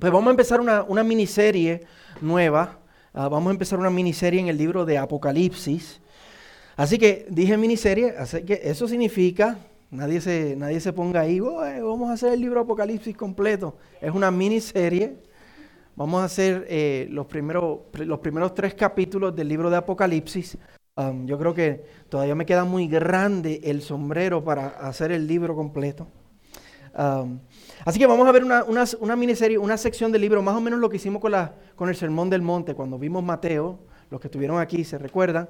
Pues vamos a empezar una, miniserie nueva. Ah, vamos a empezar una miniserie en el libro de Apocalipsis. Así que dije miniserie, así que eso significa, nadie se, nadie se ponga ahí, vamos a hacer el libro Apocalipsis completo. Es una miniserie. Vamos a hacer eh, los, primeros, los primeros tres capítulos del libro de Apocalipsis. Um, yo creo que todavía me queda muy grande el sombrero para hacer el libro completo. Así que vamos a ver una, miniserie, una sección del libro, más o menos lo que hicimos con, la, con el Sermón del Monte, cuando vimos Mateo, los que estuvieron aquí se recuerdan,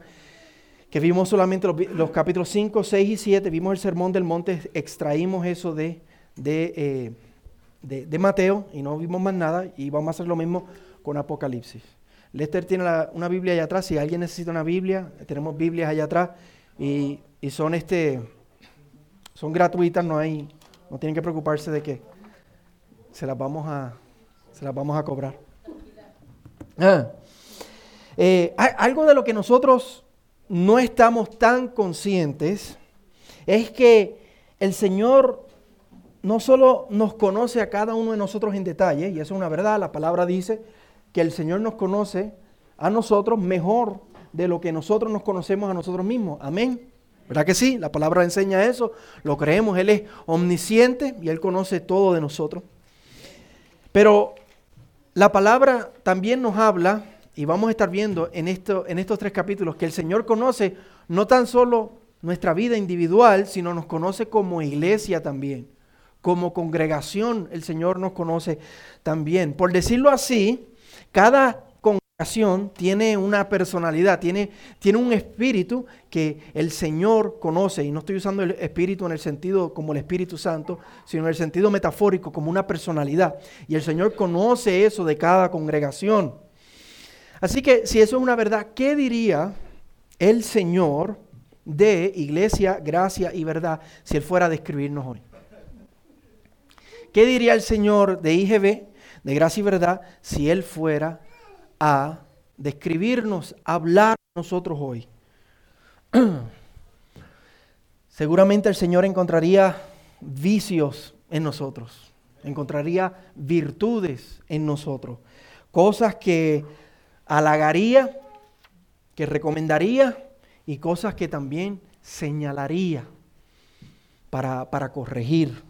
que vimos solamente los, capítulos 5, 6 y 7, vimos el Sermón del Monte, extraímos eso de, de, eh, de, Mateo y no vimos más nada y vamos a hacer lo mismo con Apocalipsis. Lester tiene una Biblia allá atrás, si alguien necesita una Biblia, tenemos Biblias allá atrás y, y son, este, son gratuitas, no hay no tienen que preocuparse de que se las vamos a, se las vamos a cobrar. Ah. Eh, algo de lo que nosotros no estamos tan conscientes es que el Señor no solo nos conoce a cada uno de nosotros en detalle, y eso es una verdad, la palabra dice que el Señor nos conoce a nosotros mejor de lo que nosotros nos conocemos a nosotros mismos. Amén. ¿Verdad que sí? La palabra enseña eso, lo creemos, Él es omnisciente y Él conoce todo de nosotros. Pero la palabra también nos habla, y vamos a estar viendo en, esto, en estos tres capítulos, que el Señor conoce no tan solo nuestra vida individual, sino nos conoce como iglesia también. Como congregación el Señor nos conoce también. Por decirlo así, cada tiene una personalidad, tiene, tiene un espíritu que el Señor conoce. Y no estoy usando el espíritu en el sentido como el Espíritu Santo, sino en el sentido metafórico como una personalidad. Y el Señor conoce eso de cada congregación. Así que si eso es una verdad, ¿qué diría el Señor de iglesia, gracia y verdad si Él fuera a describirnos hoy? ¿Qué diría el Señor de IGB, de gracia y verdad, si Él fuera a describirnos, hablar nosotros hoy. Seguramente el Señor encontraría vicios en nosotros, encontraría virtudes en nosotros, cosas que halagaría, que recomendaría y cosas que también señalaría para, para corregir.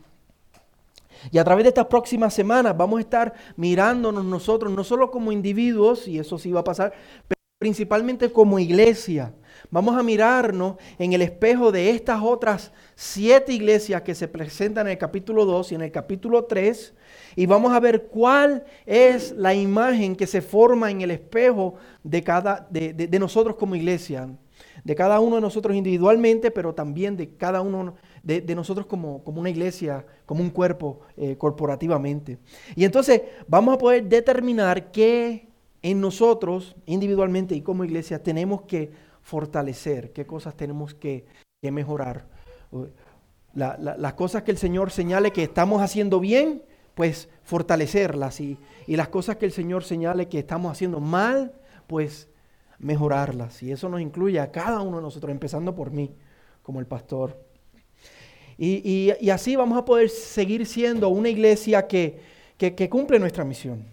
Y a través de estas próximas semanas vamos a estar mirándonos nosotros, no solo como individuos, y eso sí va a pasar, pero principalmente como iglesia. Vamos a mirarnos en el espejo de estas otras siete iglesias que se presentan en el capítulo 2 y en el capítulo 3 y vamos a ver cuál es la imagen que se forma en el espejo de, cada, de, nosotros como iglesia, de cada uno de nosotros individualmente, pero también de cada uno de, nosotros como, como, una iglesia, como un cuerpo eh, corporativamente. Y entonces vamos a poder determinar qué en nosotros individualmente y como iglesia tenemos que fortalecer, qué cosas tenemos que, mejorar. las cosas que el Señor señale que estamos haciendo bien, pues fortalecerlas. Y, y las cosas que el Señor señale que estamos haciendo mal, pues mejorarlas. Y eso nos incluye a cada uno de nosotros, empezando por mí, como el pastor. Y, así vamos a poder seguir siendo una iglesia que, cumple nuestra misión.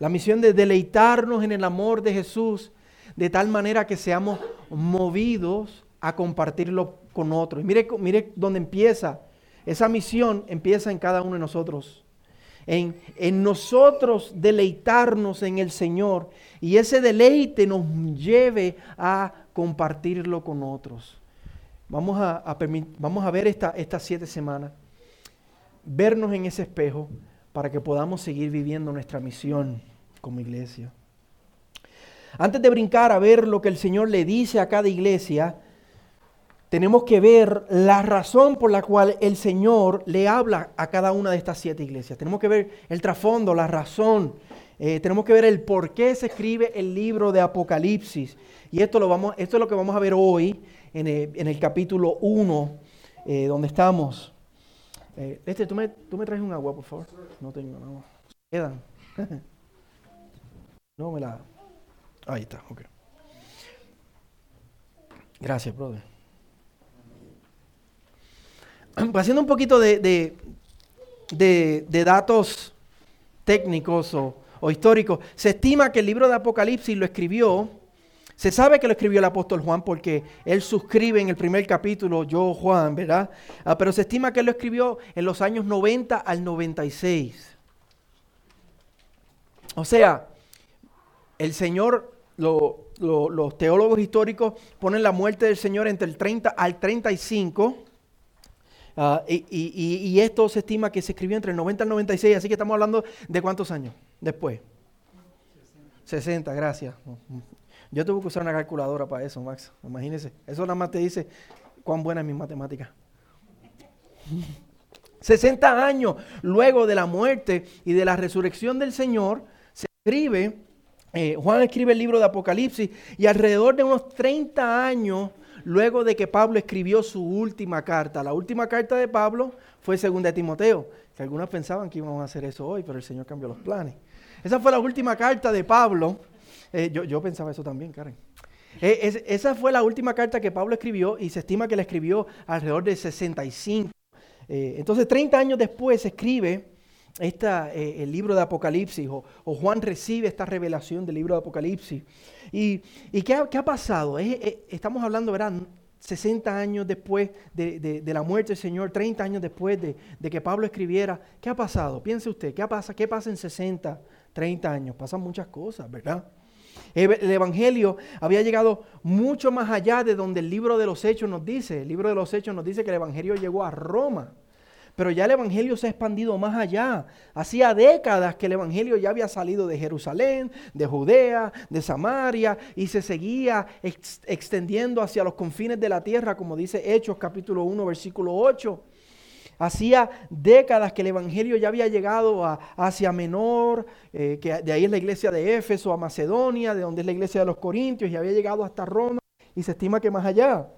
La misión de deleitarnos en el amor de Jesús de tal manera que seamos movidos a compartirlo con otros. mire, mire dónde empieza. Esa misión empieza en cada uno de nosotros. En, en, nosotros deleitarnos en el Señor y ese deleite nos lleve a compartirlo con otros. Vamos a, vamos a ver esta, estas siete semanas, vernos en ese espejo para que podamos seguir viviendo nuestra misión como iglesia. Antes de brincar a ver lo que el Señor le dice a cada iglesia, tenemos que ver la razón por la cual el Señor le habla a cada una de estas siete iglesias. Tenemos que ver el trasfondo, la razón. Eh, tenemos que ver el por qué se escribe el libro de Apocalipsis. Y esto, lo vamos, esto es lo que vamos a ver hoy en el, capítulo 1, eh, donde estamos. Eh, este, ¿tú me, ¿tú me traes un agua, por favor? No tengo, no. Quedan. no me la... Ahí está, ok. Gracias, brother. Haciendo un poquito de, de, de, datos técnicos o, o históricos, se estima que el libro de Apocalipsis lo escribió, se sabe que lo escribió el apóstol Juan porque él suscribe en el primer capítulo, yo Juan, ¿verdad? Ah, pero se estima que él lo escribió en los años 90 al 96. O sea, el Señor, los teólogos históricos ponen la muerte del Señor entre el 30 al 35. Ah, y, y, esto se estima que se escribió entre el 90 al 96, así que estamos hablando de cuántos años después. 60, gracias. Yo tuve que usar una calculadora para eso, Max. Imagínense. Eso nada más te dice cuán buena es mi matemática. 60 años luego de la muerte y de la resurrección del Señor, se escribe, eh, Juan escribe el libro de Apocalipsis y alrededor de unos 30 años luego de que Pablo escribió su última carta. La última carta de Pablo fue segunda de Timoteo, que algunos pensaban que íbamos a hacer eso hoy, pero el Señor cambió los planes. Esa fue la última carta de Pablo eh, yo, pensaba eso también, Karen. Eh, esa fue la última carta que Pablo escribió y se estima que la escribió alrededor de 65. Eh, entonces, 30 años después se escribe esta, el libro de Apocalipsis o, Juan recibe esta revelación del libro de Apocalipsis. ¿Y, qué, ha, pasado? estamos hablando, ¿verdad? 60 años después de, la muerte del Señor, 30 años después de, que Pablo escribiera. ¿Qué ha pasado? Piense usted, ¿qué pasa, ¿qué pasa en 60, 30 años? Pasan muchas cosas, ¿verdad? El Evangelio había llegado mucho más allá de donde el libro de los Hechos nos dice. El libro de los Hechos nos dice que el Evangelio llegó a Roma. Pero ya el Evangelio se ha expandido más allá. Hacía décadas que el Evangelio ya había salido de Jerusalén, de Judea, de Samaria y se seguía extendiendo hacia los confines de la tierra, como dice Hechos capítulo 1, versículo 8. Hacía décadas que el Evangelio ya había llegado a Asia Menor, eh, que de ahí es la iglesia de Éfeso, a Macedonia, de donde es la iglesia de los Corintios, y había llegado hasta Roma, y se estima que más allá.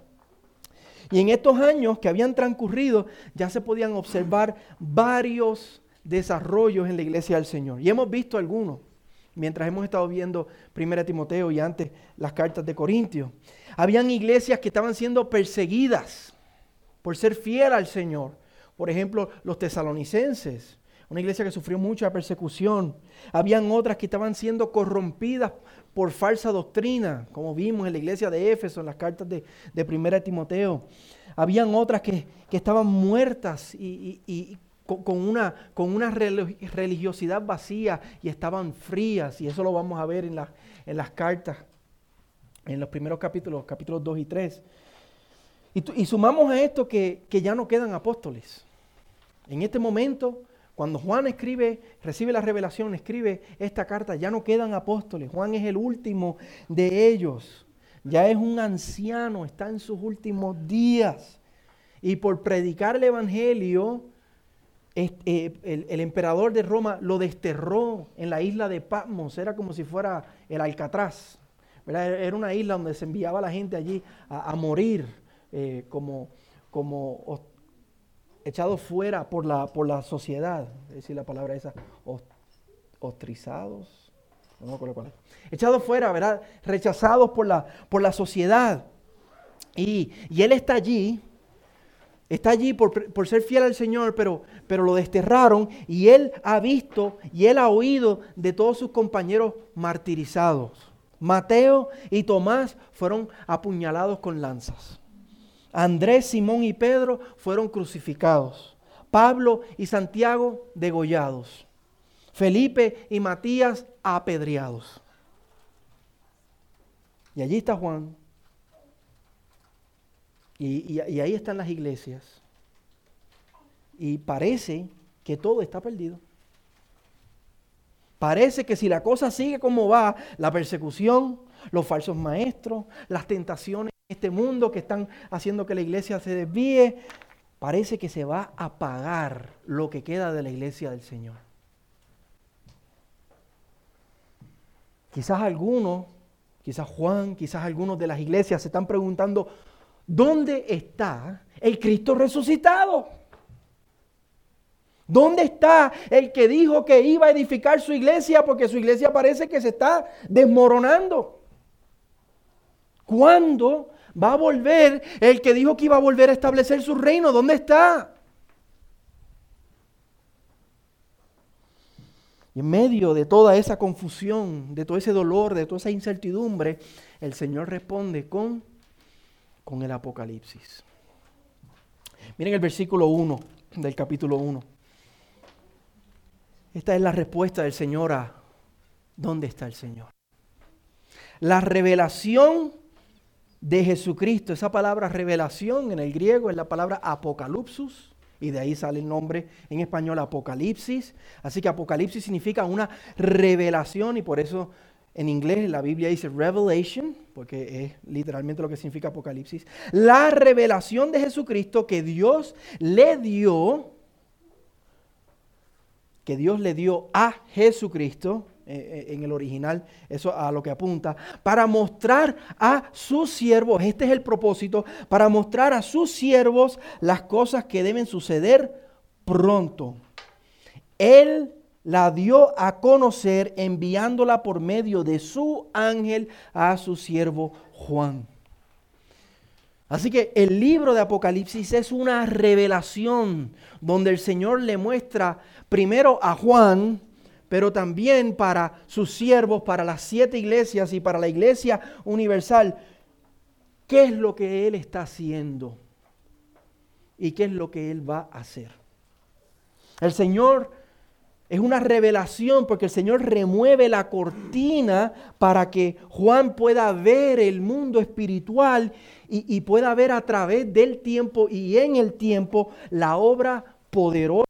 Y en estos años que habían transcurrido, ya se podían observar varios desarrollos en la iglesia del Señor. Y hemos visto algunos, mientras hemos estado viendo 1 Timoteo y antes las cartas de Corintios. Habían iglesias que estaban siendo perseguidas por ser fiel al Señor. Por ejemplo, los tesalonicenses, una iglesia que sufrió mucha persecución. Habían otras que estaban siendo corrompidas por falsa doctrina, como vimos en la iglesia de Éfeso, en las cartas de, de Primera Timoteo. Habían otras que, estaban muertas y, con, una, con una religiosidad vacía y estaban frías. Y eso lo vamos a ver en, en las cartas, en los primeros capítulos, capítulos 2 y 3. Y, sumamos a esto que, ya no quedan apóstoles. En este momento, cuando Juan escribe, recibe la revelación, escribe esta carta, ya no quedan apóstoles. Juan es el último de ellos. Ya es un anciano, está en sus últimos días. Y por predicar el Evangelio, eh, el, emperador de Roma lo desterró en la isla de Patmos. Era como si fuera el Alcatraz. Era una isla donde se enviaba la gente allí a morir. Eh, como, como echados fuera por la, por la sociedad, es decir, la palabra esa, ostrizados, no Echados fuera, ¿verdad? Rechazados por la, por la sociedad. Y, él está allí, está allí por, por, ser fiel al Señor, pero, pero lo desterraron y él ha visto y él ha oído de todos sus compañeros martirizados. Mateo y Tomás fueron apuñalados con lanzas. Andrés, Simón y Pedro fueron crucificados. Pablo y Santiago degollados. Felipe y Matías apedreados. Y allí está Juan. Y, ahí están las iglesias. Y parece que todo está perdido. Parece que si la cosa sigue como va, la persecución, los falsos maestros, las tentaciones este mundo que están haciendo que la iglesia se desvíe, parece que se va a pagar lo que queda de la iglesia del Señor. Quizás algunos, quizás Juan, quizás algunos de las iglesias se están preguntando, ¿dónde está el Cristo resucitado? ¿Dónde está el que dijo que iba a edificar su iglesia porque su iglesia parece que se está desmoronando? ¿Cuándo va a volver el que dijo que iba a volver a establecer su reino? ¿Dónde está? Y en medio de toda esa confusión, de todo ese dolor, de toda esa incertidumbre, el Señor responde con, con el Apocalipsis. Miren el versículo 1 del capítulo 1. Esta es la respuesta del Señor a ¿dónde está el Señor? La revelación de Jesucristo, esa palabra revelación en el griego es la palabra apocalipsis y de ahí sale el nombre en español Apocalipsis. Así que Apocalipsis significa una revelación y por eso en inglés la Biblia dice revelation, porque es literalmente lo que significa Apocalipsis. La revelación de Jesucristo que Dios le dio, que Dios le dio a Jesucristo eh, eh, en el original, eso a lo que apunta, para mostrar a sus siervos, este es el propósito, para mostrar a sus siervos las cosas que deben suceder pronto. Él la dio a conocer enviándola por medio de su ángel a su siervo Juan. Así que el libro de Apocalipsis es una revelación donde el Señor le muestra primero a Juan, pero también para sus siervos, para las siete iglesias y para la iglesia universal, qué es lo que Él está haciendo y qué es lo que Él va a hacer. El Señor es una revelación porque el Señor remueve la cortina para que Juan pueda ver el mundo espiritual y, y, pueda ver a través del tiempo y en el tiempo la obra poderosa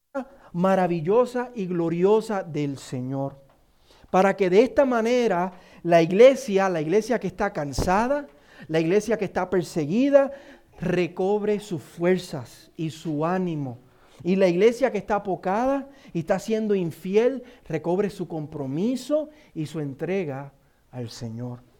maravillosa y gloriosa del Señor. Para que de esta manera la iglesia, la iglesia que está cansada, la iglesia que está perseguida, recobre sus fuerzas y su ánimo. Y la iglesia que está apocada y está siendo infiel, recobre su compromiso y su entrega al Señor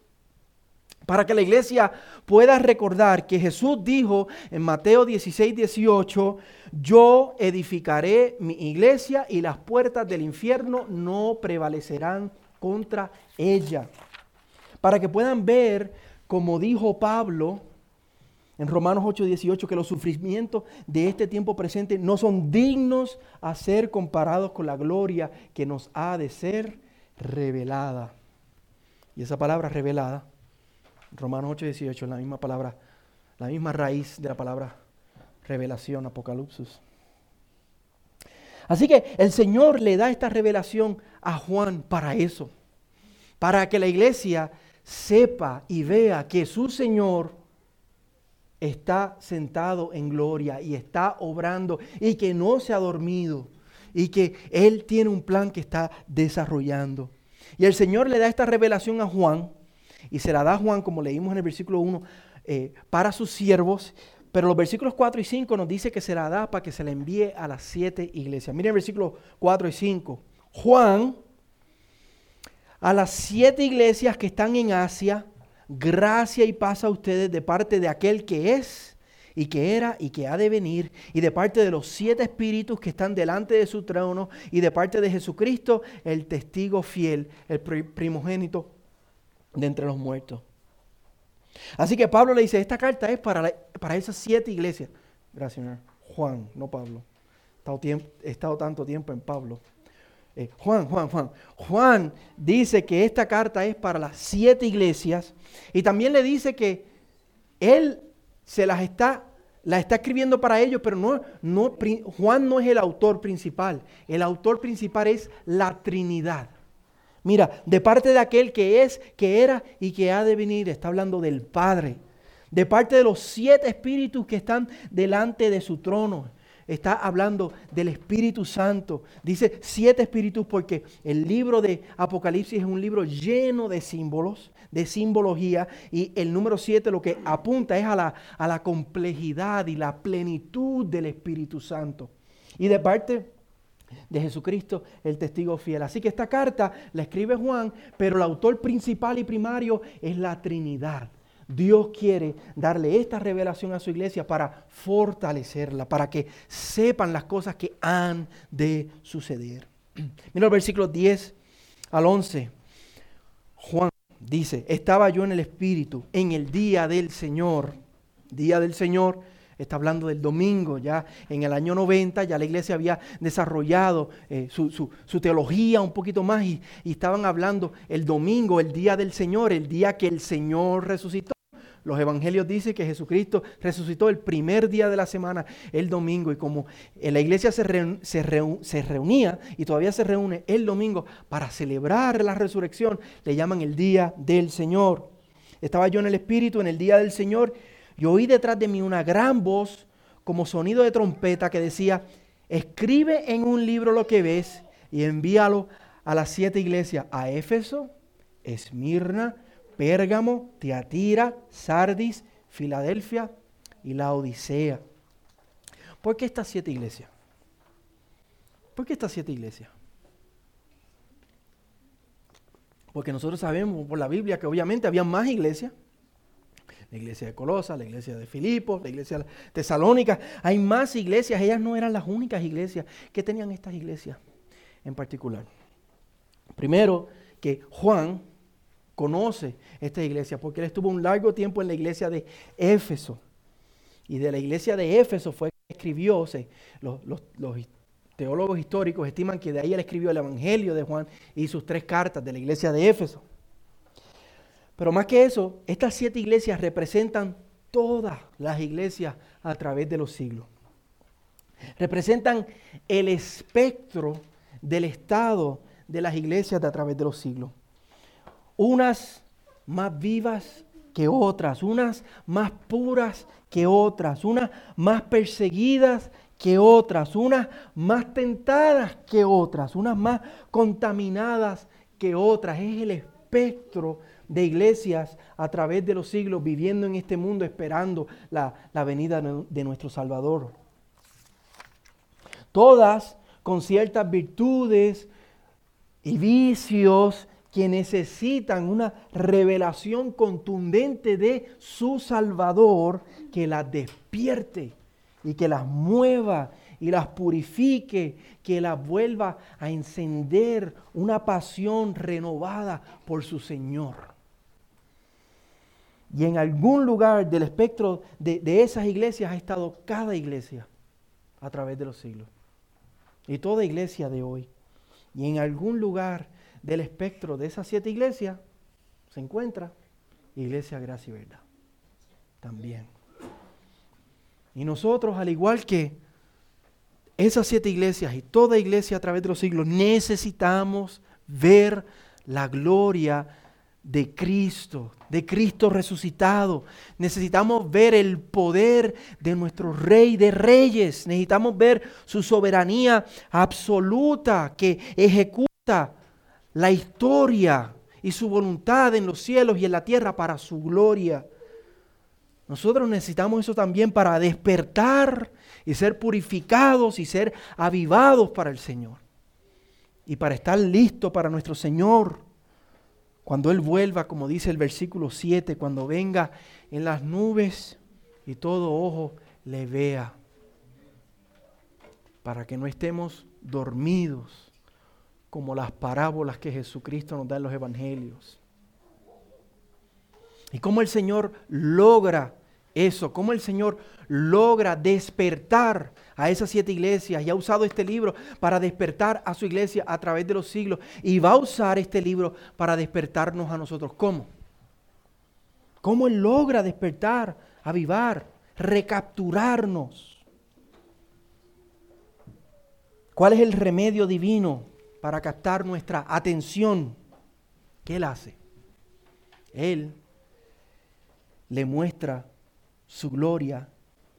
para que la iglesia pueda recordar que Jesús dijo en Mateo 16, 18, yo edificaré mi iglesia y las puertas del infierno no prevalecerán contra ella. Para que puedan ver, como dijo Pablo en Romanos 8, 18, que los sufrimientos de este tiempo presente no son dignos a ser comparados con la gloria que nos ha de ser revelada. Y esa palabra revelada Romanos 8, 18, la misma palabra, la misma raíz de la palabra revelación, apocalipsis. Así que el Señor le da esta revelación a Juan para eso, para que la iglesia sepa y vea que su Señor está sentado en gloria y está obrando y que no se ha dormido y que Él tiene un plan que está desarrollando. Y el Señor le da esta revelación a Juan y se la da Juan, como leímos en el versículo 1, eh, para sus siervos. Pero los versículos 4 y 5 nos dice que se la da para que se la envíe a las siete iglesias. Miren el versículo 4 y 5. Juan, a las siete iglesias que están en Asia, gracia y paz a ustedes de parte de aquel que es y que era y que ha de venir, y de parte de los siete espíritus que están delante de su trono, y de parte de Jesucristo, el testigo fiel, el primogénito de entre los muertos. Así que Pablo le dice, esta carta es para, para esas siete iglesias. Gracias, señor. Juan, no Pablo. He estado, tanto tiempo en Pablo. Eh, Juan, Juan, Juan. Juan dice que esta carta es para las siete iglesias y también le dice que él se las está, la está escribiendo para ellos, pero no, no, Juan no es el autor principal. El autor principal es la Trinidad. Mira, de parte de aquel que es, que era y que ha de venir, está hablando del Padre. De parte de los siete espíritus que están delante de su trono. Está hablando del Espíritu Santo. Dice siete espíritus porque el libro de Apocalipsis es un libro lleno de símbolos, de simbología. Y el número siete lo que apunta es a la, a la complejidad y la plenitud del Espíritu Santo. Y de parte de Jesucristo, el testigo fiel. Así que esta carta la escribe Juan, pero el autor principal y primario es la Trinidad. Dios quiere darle esta revelación a su iglesia para fortalecerla, para que sepan las cosas que han de suceder. Mira el versículo 10 al 11. Juan dice, estaba yo en el Espíritu en el día del Señor, día del Señor, Está hablando del domingo, ya en el año 90 ya la iglesia había desarrollado eh, su, teología un poquito más y, y estaban hablando el domingo, el día del Señor, el día que el Señor resucitó. Los evangelios dicen que Jesucristo resucitó el primer día de la semana, el domingo, y como la iglesia se, reunía y todavía se reúne el domingo para celebrar la resurrección, le llaman el día del Señor. Estaba yo en el Espíritu en el día del Señor y oí detrás de mí una gran voz como sonido de trompeta que decía, escribe en un libro lo que ves y envíalo a las siete iglesias, a Éfeso, Esmirna, Pérgamo, Tiatira, Sardis, Filadelfia y la Odisea. ¿Por qué estas siete iglesias? ¿Por qué estas siete iglesias? Porque nosotros sabemos por la Biblia que obviamente había más iglesias. La iglesia de Colosa, la iglesia de Filipos, la iglesia de Tesalónica. Hay más iglesias. Ellas no eran las únicas iglesias que tenían estas iglesias en particular. Primero, que Juan conoce esta iglesia, porque él estuvo un largo tiempo en la iglesia de Éfeso. Y de la iglesia de Éfeso fue que escribió, los, teólogos históricos estiman que de ahí él escribió el Evangelio de Juan y sus tres cartas de la iglesia de Éfeso. Pero más que eso, estas siete iglesias representan todas las iglesias a través de los siglos. Representan el espectro del estado de las iglesias a través de los siglos unas más vivas que otras, unas más puras que otras, unas más perseguidas que otras, unas más tentadas que otras, unas más contaminadas que otras. Es el espectro de iglesias a través de los siglos viviendo en este mundo esperando la, la venida de nuestro Salvador. Todas con ciertas virtudes y vicios que necesitan una revelación contundente de su Salvador que las despierte y que las mueva y las purifique, que las vuelva a encender una pasión renovada por su Señor. Y en algún lugar del espectro de, esas iglesias ha estado cada iglesia a través de los siglos. Y toda iglesia de hoy. Y en algún lugar del espectro de esas siete iglesias se encuentra Iglesia Gracia y Verdad. También. Y nosotros, al igual que esas siete iglesias y toda iglesia a través de los siglos, necesitamos ver la gloria de Cristo, de Cristo resucitado. Necesitamos ver el poder de nuestro Rey de Reyes. Necesitamos ver su soberanía absoluta que ejecuta la historia y su voluntad en los cielos y en la tierra para su gloria. Nosotros necesitamos eso también para despertar y ser purificados y ser avivados para el Señor. Y para estar listos para nuestro Señor. Cuando Él vuelva, como dice el versículo 7, cuando venga en las nubes y todo ojo le vea. Para que no estemos dormidos como las parábolas que Jesucristo nos da en los evangelios. Y cómo el Señor logra eso, cómo el Señor logra despertar a esas siete iglesias y ha usado este libro para despertar a su iglesia a través de los siglos y va a usar este libro para despertarnos a nosotros. ¿Cómo? ¿Cómo Él logra despertar, avivar, recapturarnos? ¿Cuál es el remedio divino para captar nuestra atención, ¿qué Él hace? Él le muestra su gloria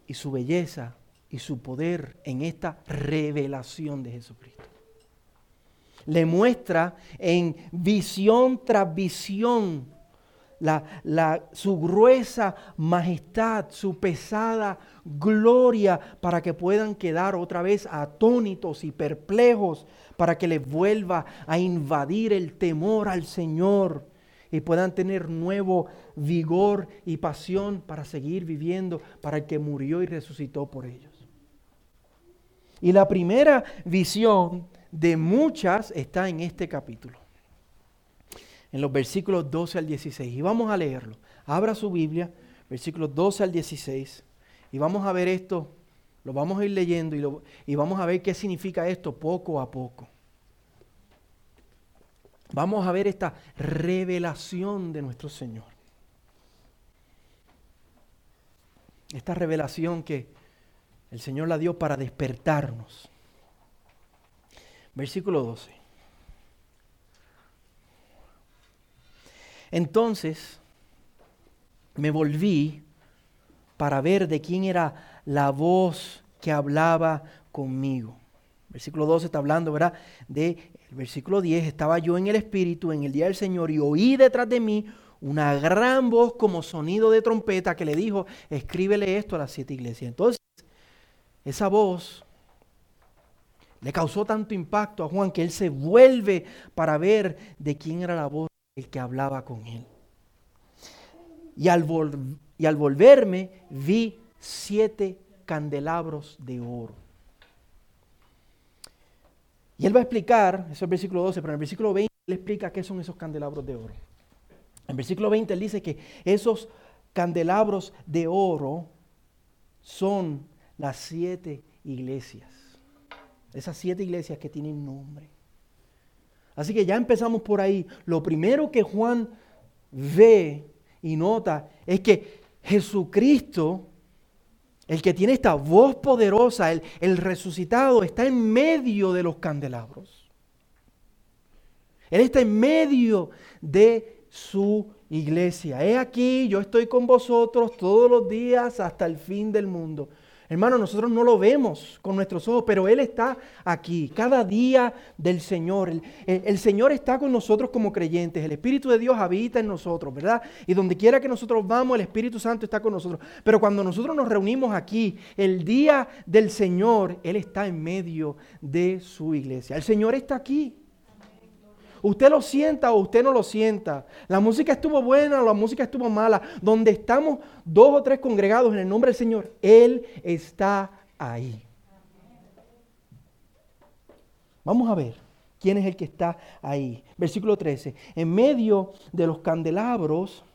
y su belleza y su poder en esta revelación de Jesucristo. Le muestra en visión tras visión la, su gruesa majestad, su pesada gloria, para que puedan quedar otra vez atónitos y perplejos, para que les vuelva a invadir el temor al Señor y puedan tener nuevo vigor y pasión para seguir viviendo para el que murió y resucitó por ellos. Y la primera visión de muchas está en este capítulo en los versículos 12 al 16. Y vamos a leerlo. Abra su Biblia, versículos 12 al 16, Y vamos a ver esto, lo vamos a ir leyendo y, y vamos a ver qué significa esto poco a poco. Vamos a ver esta revelación de nuestro Señor. Esta revelación que el Señor la dio para despertarnos. Versículo 12. Entonces me volví para ver de quién era la voz que hablaba conmigo. Versículo 12 está hablando, ¿verdad? De el versículo 10, estaba yo en el Espíritu en el día del Señor y oí detrás de mí una gran voz como sonido de trompeta que le dijo, escríbele esto a las siete iglesias. Entonces, esa voz le causó tanto impacto a Juan que él se vuelve para ver de quién era la voz el que hablaba con él. Y al, y al volverme vi siete candelabros de oro. Y él va a explicar, eso es el versículo 12, pero en el versículo 20 él explica qué son esos candelabros de oro. En versículo 20 él dice que esos candelabros de oro son las siete iglesias. Esas siete iglesias que tienen nombre. Así que ya empezamos por ahí. Lo primero que Juan ve y nota es que Jesucristo, el que tiene esta voz poderosa, el, resucitado, está en medio de los candelabros. Él está en medio de su iglesia. He aquí, yo estoy con vosotros todos los días hasta el fin del mundo. Hermano, nosotros no lo vemos con nuestros ojos, pero Él está aquí, cada día del Señor. El, Señor está con nosotros como creyentes. El Espíritu de Dios habita en nosotros, ¿verdad? Y donde quiera que nosotros vamos, el Espíritu Santo está con nosotros. Pero cuando nosotros nos reunimos aquí, el día del Señor, Él está en medio de su iglesia. El Señor está aquí. Usted lo sienta o usted no lo sienta. La música estuvo buena o la música estuvo mala. Donde estamos dos o tres congregados en el nombre del Señor, Él está ahí. Vamos a ver quién es el que está ahí. Versículo 13. En medio de los candelabros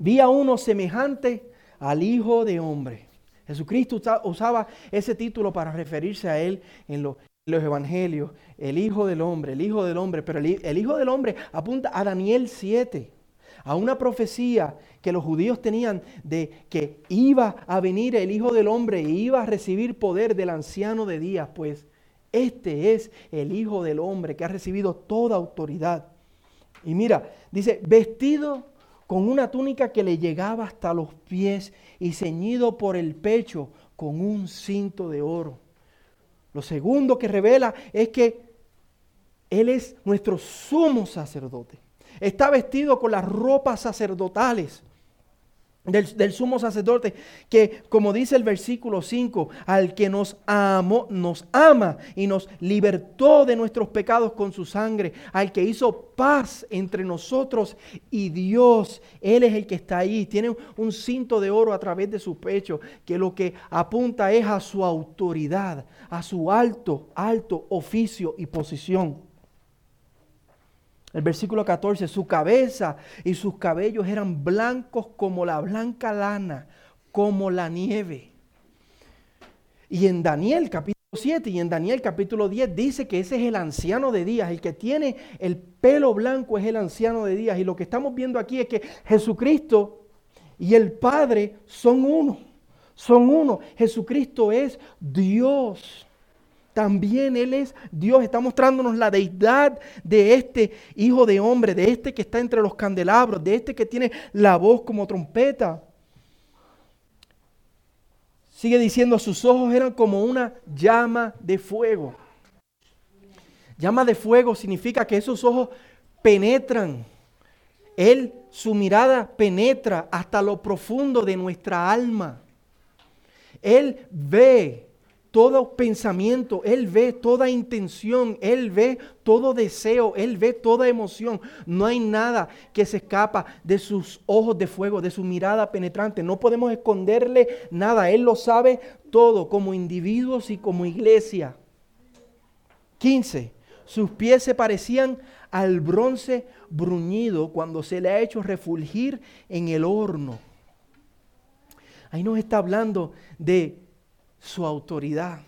vi a uno semejante al Hijo de Hombre. Jesucristo usaba ese título para referirse a Él en, lo, los evangelios, el Hijo del Hombre, el Hijo del Hombre, pero el, Hijo del Hombre apunta a Daniel 7, a una profecía que los judíos tenían de que iba a venir el Hijo del Hombre y iba a recibir poder del anciano de días, pues este es el Hijo del Hombre que ha recibido toda autoridad. Y mira, dice, vestido con una túnica que le llegaba hasta los pies y ceñido por el pecho con un cinto de oro. Lo segundo que revela es que Él es nuestro sumo sacerdote. Está vestido con las ropas sacerdotales del, sumo sacerdote, que como dice el versículo 5, al que nos amó, nos ama y nos libertó de nuestros pecados con su sangre, al que hizo paz entre nosotros y Dios, Él es el que está ahí, tiene un cinto de oro a través de su pecho, que lo que apunta es a su autoridad, a su alto, alto oficio y posición. El versículo 14, su cabeza y sus cabellos eran blancos como la blanca lana, como la nieve. Y en Daniel capítulo 7 y en Daniel capítulo 10 dice que ese es el anciano de días, el que tiene el pelo blanco es el anciano de días. Y lo que estamos viendo aquí es que Jesucristo y el Padre son uno, son uno. Jesucristo es Dios. También Él es Dios, está mostrándonos la deidad de este Hijo de Hombre, de este que está entre los candelabros, de este que tiene la voz como trompeta. Sigue diciendo, sus ojos eran como una llama de fuego. Llama de fuego significa que esos ojos penetran. Él, su mirada penetra hasta lo profundo de nuestra alma. Él ve todo pensamiento, Él ve toda intención, Él ve todo deseo, Él ve toda emoción. No hay nada que se escapa de sus ojos de fuego, de su mirada penetrante. No podemos esconderle nada. Él lo sabe todo como individuos y como iglesia. 15. Sus pies se parecían al bronce bruñido cuando se le ha hecho refulgir en el horno. Ahí nos está hablando de su autoridad,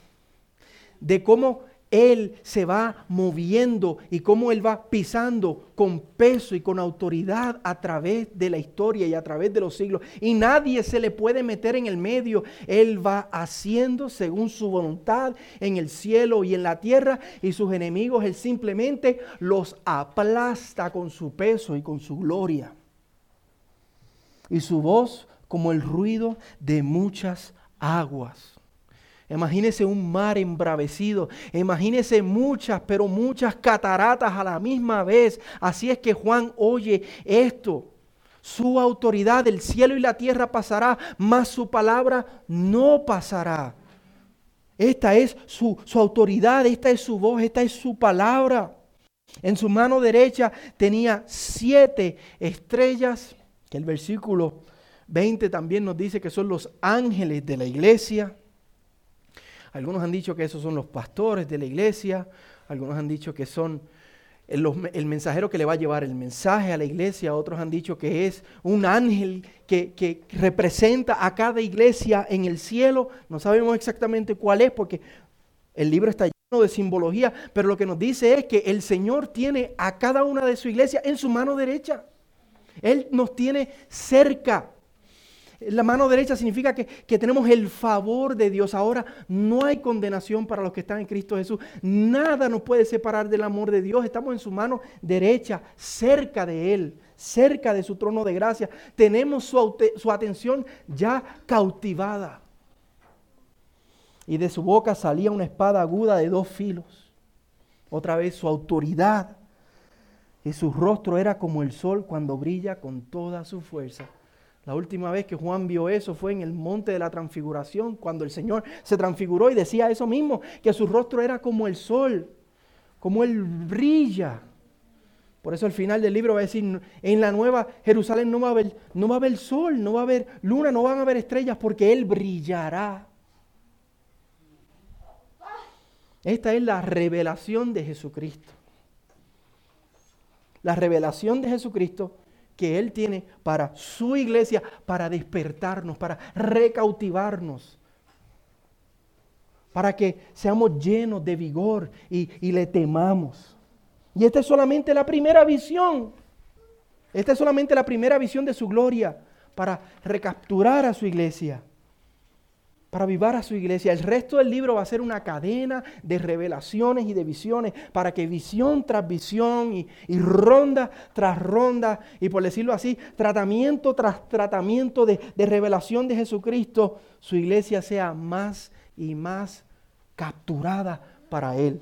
de cómo Él se va moviendo y cómo Él va pisando con peso y con autoridad a través de la historia y a través de los siglos. Y nadie se le puede meter en el medio. Él va haciendo según su voluntad en el cielo y en la tierra y sus enemigos Él simplemente los aplasta con su peso y con su gloria. Y su voz como el ruido de muchas aguas. Imagínese un mar embravecido. Imagínese muchas, pero muchas cataratas a la misma vez. Así es que Juan oye esto. Su autoridad del cielo y la tierra pasará, mas su palabra no pasará. Esta es su, su autoridad, esta es su voz, esta es su palabra. En su mano derecha tenía siete estrellas, que el versículo 20 también nos dice que son los ángeles de la iglesia. Algunos han dicho que esos son los pastores de la iglesia, algunos han dicho que son el, mensajero que le va a llevar el mensaje a la iglesia, otros han dicho que es un ángel que, representa a cada iglesia en el cielo. No sabemos exactamente cuál es porque el libro está lleno de simbología, pero lo que nos dice es que el Señor tiene a cada una de su iglesia en su mano derecha. Él nos tiene cerca. La mano derecha significa que, tenemos el favor de Dios. Ahora no hay condenación para los que están en Cristo Jesús. Nada nos puede separar del amor de Dios. Estamos en su mano derecha, cerca de Él, cerca de su trono de gracia. Tenemos su, su atención ya cautivada. Y de su boca salía una espada aguda de dos filos. Otra vez su autoridad. Y su rostro era como el sol cuando brilla con toda su fuerza. La última vez que Juan vio eso fue en el monte de la transfiguración, cuando el Señor se transfiguró y decía eso mismo, que su rostro era como el sol, como él brilla. Por eso al final del libro va a decir, en la nueva Jerusalén no va a haber, no va a haber sol, no va a haber luna, no van a haber estrellas, porque Él brillará. Esta es la revelación de Jesucristo. La revelación de Jesucristo que Él tiene para su iglesia, para despertarnos, para recautivarnos, para que seamos llenos de vigor y, le temamos. Y esta es solamente la primera visión. Esta es solamente la primera visión de su gloria para recapturar a su iglesia para avivar a su iglesia. El resto del libro va a ser una cadena de revelaciones y de visiones para que visión tras visión y, ronda tras ronda y por decirlo así, tratamiento tras tratamiento de, de revelación de Jesucristo, su iglesia sea más y más capturada para Él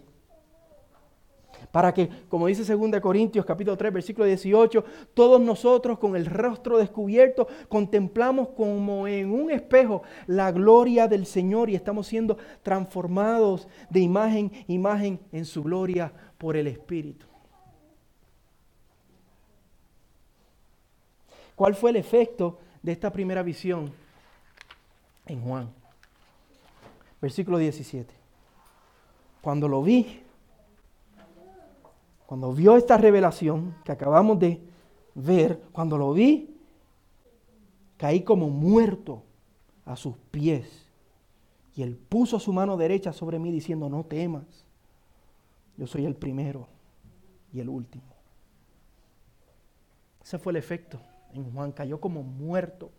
para que, como dice 2 Corintios capítulo 3, versículo 18, todos nosotros con el rostro descubierto contemplamos como en un espejo la gloria del Señor y estamos siendo transformados de imagen imagen en su gloria por el Espíritu. ¿Cuál fue el efecto de esta primera visión en Juan? Versículo 17. Cuando lo vi, cuando vio esta revelación que acabamos de ver, cuando lo vi, caí como muerto a sus pies. Y él puso su mano derecha sobre mí diciendo, no temas, yo soy el primero y el último. Ese fue el efecto en Juan, cayó como muerto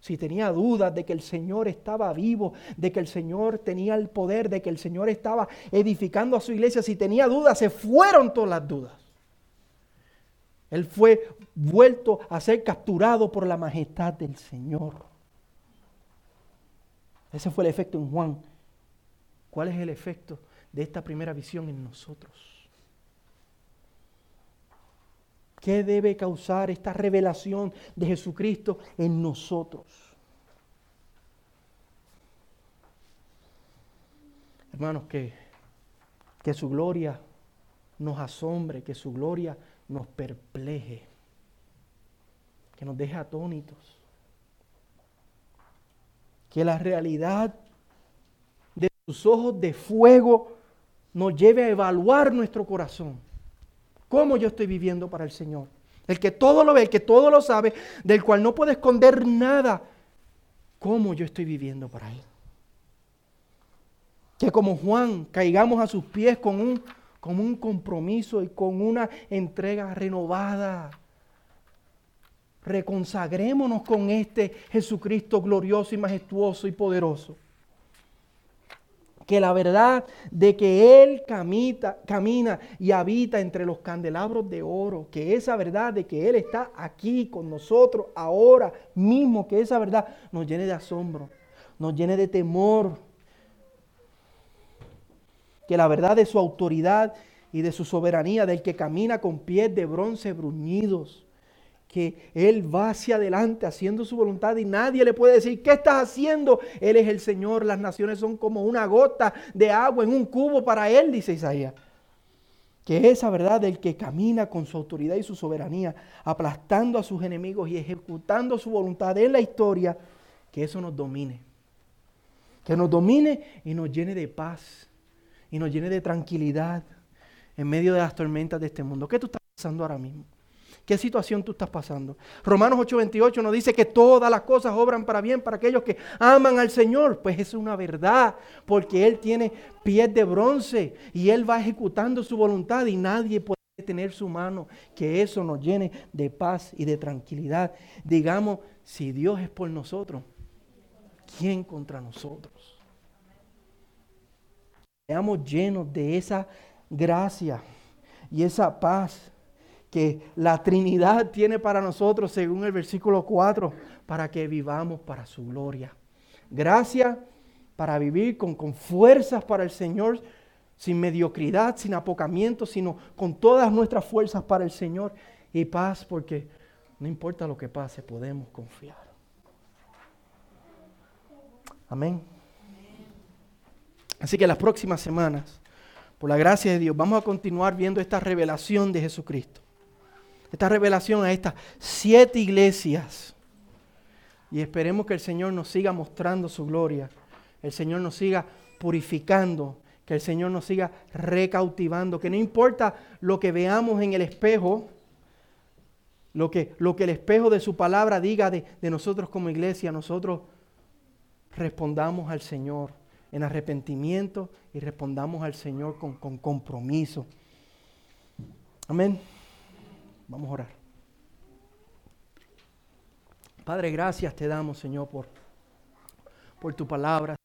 si tenía dudas de que el Señor estaba vivo, de que el Señor tenía el poder, de que el Señor estaba edificando a su iglesia, si tenía dudas, se fueron todas las dudas. Él fue vuelto a ser capturado por la majestad del Señor. Ese fue el efecto en Juan. ¿Cuál es el efecto de esta primera visión en nosotros? ¿Qué debe causar esta revelación de Jesucristo en nosotros? Hermanos, que, que su gloria nos asombre, que su gloria nos perpleje, que nos deje atónitos. Que la realidad de sus ojos de fuego nos lleve a evaluar nuestro corazón cómo yo estoy viviendo para el Señor. El que todo lo ve, el que todo lo sabe, del cual no puede esconder nada cómo yo estoy viviendo para Él. Que como Juan caigamos a sus pies con un, con un compromiso y con una entrega renovada. Reconsagrémonos con este Jesucristo glorioso y majestuoso y poderoso que la verdad de que Él camita, camina y habita entre los candelabros de oro, que esa verdad de que Él está aquí con nosotros ahora mismo, que esa verdad nos llene de asombro, nos llene de temor, que la verdad de su autoridad y de su soberanía, del que camina con pies de bronce bruñidos, que Él va hacia adelante haciendo su voluntad y nadie le puede decir, ¿qué estás haciendo? Él es el Señor, las naciones son como una gota de agua en un cubo para Él, dice Isaías. Que esa verdad del que camina con su autoridad y su soberanía, aplastando a sus enemigos y ejecutando su voluntad en la historia, que eso nos domine. Que nos domine y nos llene de paz y nos llene de tranquilidad en medio de las tormentas de este mundo. ¿Qué tú estás pasando ahora mismo? ¿Qué situación tú estás pasando? Romanos 8:28 nos dice que todas las cosas obran para bien para aquellos que aman al Señor. Pues es una verdad, porque Él tiene pies de bronce y Él va ejecutando su voluntad y nadie puede tener su mano. Que eso nos llene de paz y de tranquilidad. Digamos, si Dios es por nosotros, ¿quién contra nosotros? Seamos llenos de esa gracia y esa paz que la Trinidad tiene para nosotros, según el versículo 4, para que vivamos para su gloria. Gracia para vivir con, con fuerzas para el Señor, sin mediocridad, sin apocamiento, sino con todas nuestras fuerzas para el Señor. Y paz porque no importa lo que pase, podemos confiar. Amén. Así que las próximas semanas, por la gracia de Dios, vamos a continuar viendo esta revelación de Jesucristo esta revelación a estas siete iglesias. Y esperemos que el Señor nos siga mostrando su gloria. El Señor nos siga purificando. Que el Señor nos siga recautivando. Que no importa lo que veamos en el espejo, lo que, lo que el espejo de su palabra diga de, nosotros como iglesia, nosotros respondamos al Señor en arrepentimiento y respondamos al Señor con, con compromiso. Amén. Vamos a orar. Padre, gracias te damos, Señor, por, por tu palabra.